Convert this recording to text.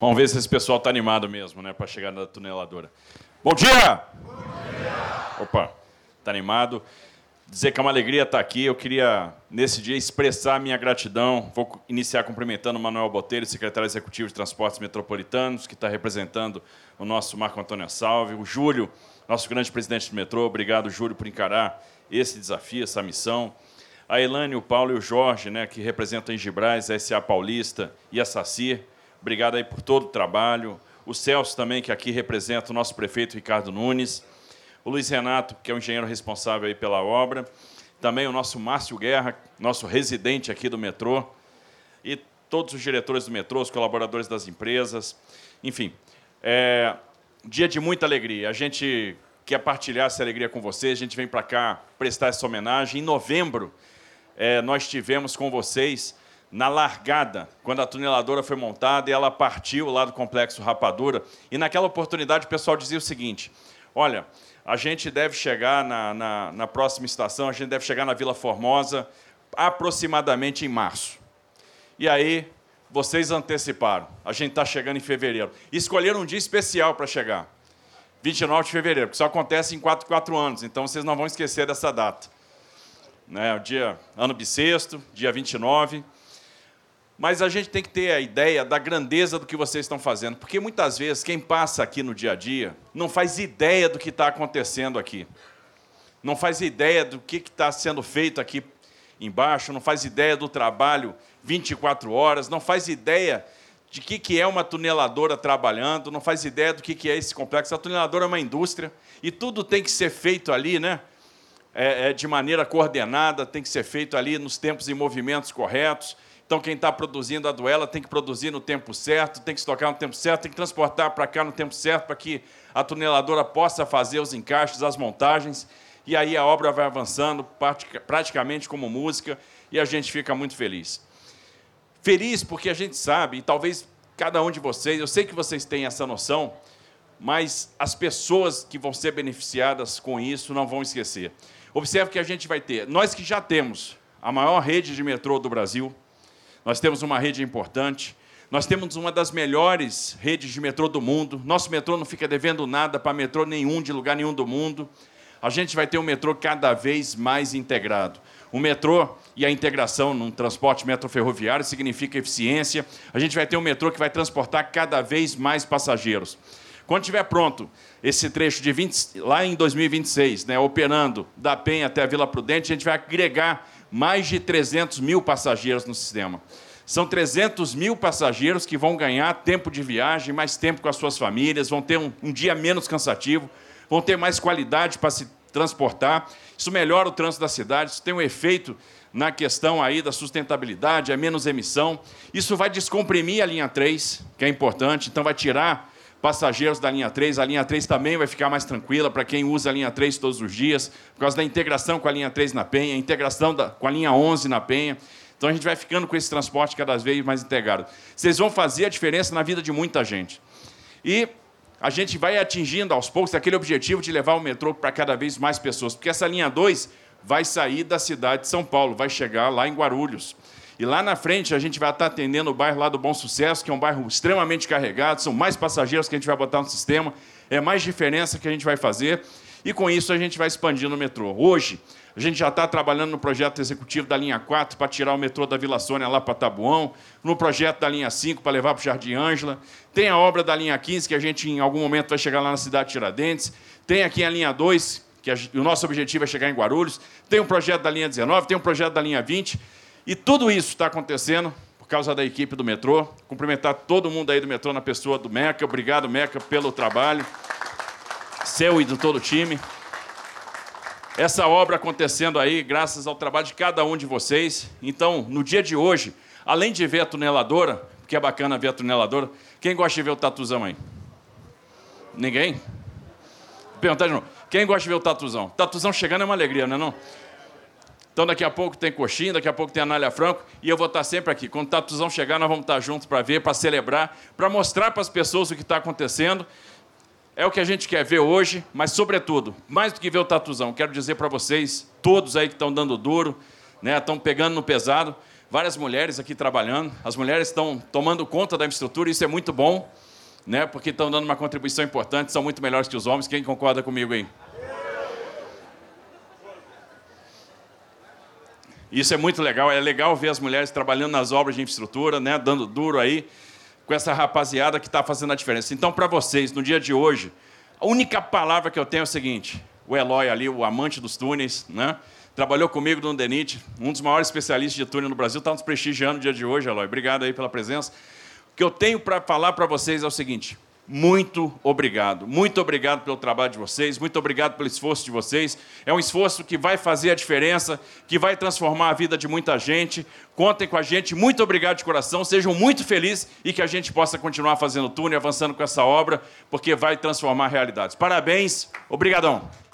Vamos ver se esse pessoal está animado mesmo, né, para chegar na tuneladora. Bom dia! Bom dia! Opa, está animado? Dizer que é uma alegria estar aqui. Eu queria, nesse dia, expressar minha gratidão. Vou iniciar cumprimentando o Manuel Botelho, secretário executivo de Transportes Metropolitanos, que está representando o nosso Marco Antônio Salve, o Júlio, nosso grande presidente do metrô. Obrigado, Júlio, por encarar esse desafio, essa missão. A Elane, o Paulo e o Jorge, né, que representam a Engibraz, a SA Paulista e a SACIR Obrigado aí por todo o trabalho. O Celso também, que aqui representa o nosso prefeito Ricardo Nunes. O Luiz Renato, que é o engenheiro responsável aí pela obra. Também o nosso Márcio Guerra, nosso residente aqui do metrô. E todos os diretores do metrô, os colaboradores das empresas. Enfim, é dia de muita alegria. A gente quer partilhar essa alegria com vocês. A gente vem para cá prestar essa homenagem. Em novembro, é, nós tivemos com vocês na largada, quando a tuneladora foi montada e ela partiu lá do complexo Rapadura. E naquela oportunidade o pessoal dizia o seguinte: olha, a gente deve chegar na, na, na próxima estação, a gente deve chegar na Vila Formosa aproximadamente em março. E aí vocês anteciparam. A gente está chegando em fevereiro. Escolheram um dia especial para chegar. 29 de fevereiro, que só acontece em 4, 4 anos, então vocês não vão esquecer dessa data. Né, o dia ano bissexto, dia 29. Mas a gente tem que ter a ideia da grandeza do que vocês estão fazendo, porque muitas vezes quem passa aqui no dia a dia não faz ideia do que está acontecendo aqui, não faz ideia do que está sendo feito aqui embaixo, não faz ideia do trabalho 24 horas, não faz ideia de que, que é uma tuneladora trabalhando, não faz ideia do que, que é esse complexo. A tuneladora é uma indústria e tudo tem que ser feito ali, né? É, é, de maneira coordenada, tem que ser feito ali nos tempos e movimentos corretos. Então, quem está produzindo a duela tem que produzir no tempo certo, tem que estocar no tempo certo, tem que transportar para cá no tempo certo para que a tuneladora possa fazer os encaixes, as montagens. E aí a obra vai avançando praticamente como música e a gente fica muito feliz. Feliz porque a gente sabe, e talvez cada um de vocês, eu sei que vocês têm essa noção, mas as pessoas que vão ser beneficiadas com isso não vão esquecer. Observe que a gente vai ter, nós que já temos a maior rede de metrô do Brasil, nós temos uma rede importante. Nós temos uma das melhores redes de metrô do mundo. Nosso metrô não fica devendo nada para metrô nenhum, de lugar nenhum do mundo. A gente vai ter um metrô cada vez mais integrado. O metrô e a integração no transporte metroferroviário significa eficiência. A gente vai ter um metrô que vai transportar cada vez mais passageiros. Quando estiver pronto esse trecho de 20, lá em 2026, né, operando da Penha até a Vila Prudente, a gente vai agregar mais de 300 mil passageiros no sistema. São 300 mil passageiros que vão ganhar tempo de viagem, mais tempo com as suas famílias, vão ter um, um dia menos cansativo, vão ter mais qualidade para se transportar. Isso melhora o trânsito da cidade, isso tem um efeito na questão aí da sustentabilidade, é menos emissão. Isso vai descomprimir a linha 3, que é importante, então vai tirar passageiros da linha 3. A linha 3 também vai ficar mais tranquila para quem usa a linha 3 todos os dias, por causa da integração com a linha 3 na Penha, integração da, com a linha 11 na Penha. Então a gente vai ficando com esse transporte cada vez mais integrado. Vocês vão fazer a diferença na vida de muita gente. E a gente vai atingindo aos poucos aquele objetivo de levar o metrô para cada vez mais pessoas, porque essa linha 2 vai sair da cidade de São Paulo, vai chegar lá em Guarulhos. E lá na frente a gente vai estar atendendo o bairro lá do Bom Sucesso, que é um bairro extremamente carregado, são mais passageiros que a gente vai botar no sistema, é mais diferença que a gente vai fazer. E com isso a gente vai expandindo o metrô. Hoje, a gente já está trabalhando no projeto executivo da linha 4 para tirar o metrô da Vila Sônia lá para Tabuão, no projeto da linha 5 para levar para o Jardim Ângela, tem a obra da linha 15, que a gente em algum momento vai chegar lá na cidade de Tiradentes, tem aqui a linha 2, que a, o nosso objetivo é chegar em Guarulhos, tem um projeto da linha 19, tem um projeto da linha 20, e tudo isso está acontecendo por causa da equipe do metrô. Cumprimentar todo mundo aí do metrô na pessoa do Meca. Obrigado, Meca, pelo trabalho. Seu e do todo o time. Essa obra acontecendo aí graças ao trabalho de cada um de vocês. Então, no dia de hoje, além de ver a tuneladora, porque é bacana ver a tuneladora, quem gosta de ver o tatuzão aí? Ninguém? Vou perguntar de novo. Quem gosta de ver o tatuzão? Tatuzão chegando é uma alegria, não é não? Então daqui a pouco tem coxinha, daqui a pouco tem Anália Franco, e eu vou estar sempre aqui. Quando o Tatuzão chegar, nós vamos estar juntos para ver, para celebrar, para mostrar para as pessoas o que está acontecendo. É o que a gente quer ver hoje, mas, sobretudo, mais do que ver o Tatuzão, quero dizer para vocês, todos aí que estão dando duro, né, estão pegando no pesado, várias mulheres aqui trabalhando. As mulheres estão tomando conta da infraestrutura, isso é muito bom, né? porque estão dando uma contribuição importante, são muito melhores que os homens. Quem concorda comigo aí? Isso é muito legal, é legal ver as mulheres trabalhando nas obras de infraestrutura, né? dando duro aí, com essa rapaziada que está fazendo a diferença. Então, para vocês, no dia de hoje, a única palavra que eu tenho é o seguinte: o Eloy ali, o amante dos túneis, né? trabalhou comigo no DENIT, um dos maiores especialistas de túnel no Brasil, está nos prestigiando no dia de hoje, Eloy. Obrigado aí pela presença. O que eu tenho para falar para vocês é o seguinte: muito obrigado. Muito obrigado pelo trabalho de vocês, muito obrigado pelo esforço de vocês. É um esforço que vai fazer a diferença, que vai transformar a vida de muita gente. Contem com a gente. Muito obrigado de coração. Sejam muito felizes e que a gente possa continuar fazendo túnel, avançando com essa obra, porque vai transformar realidades. Parabéns. Obrigadão.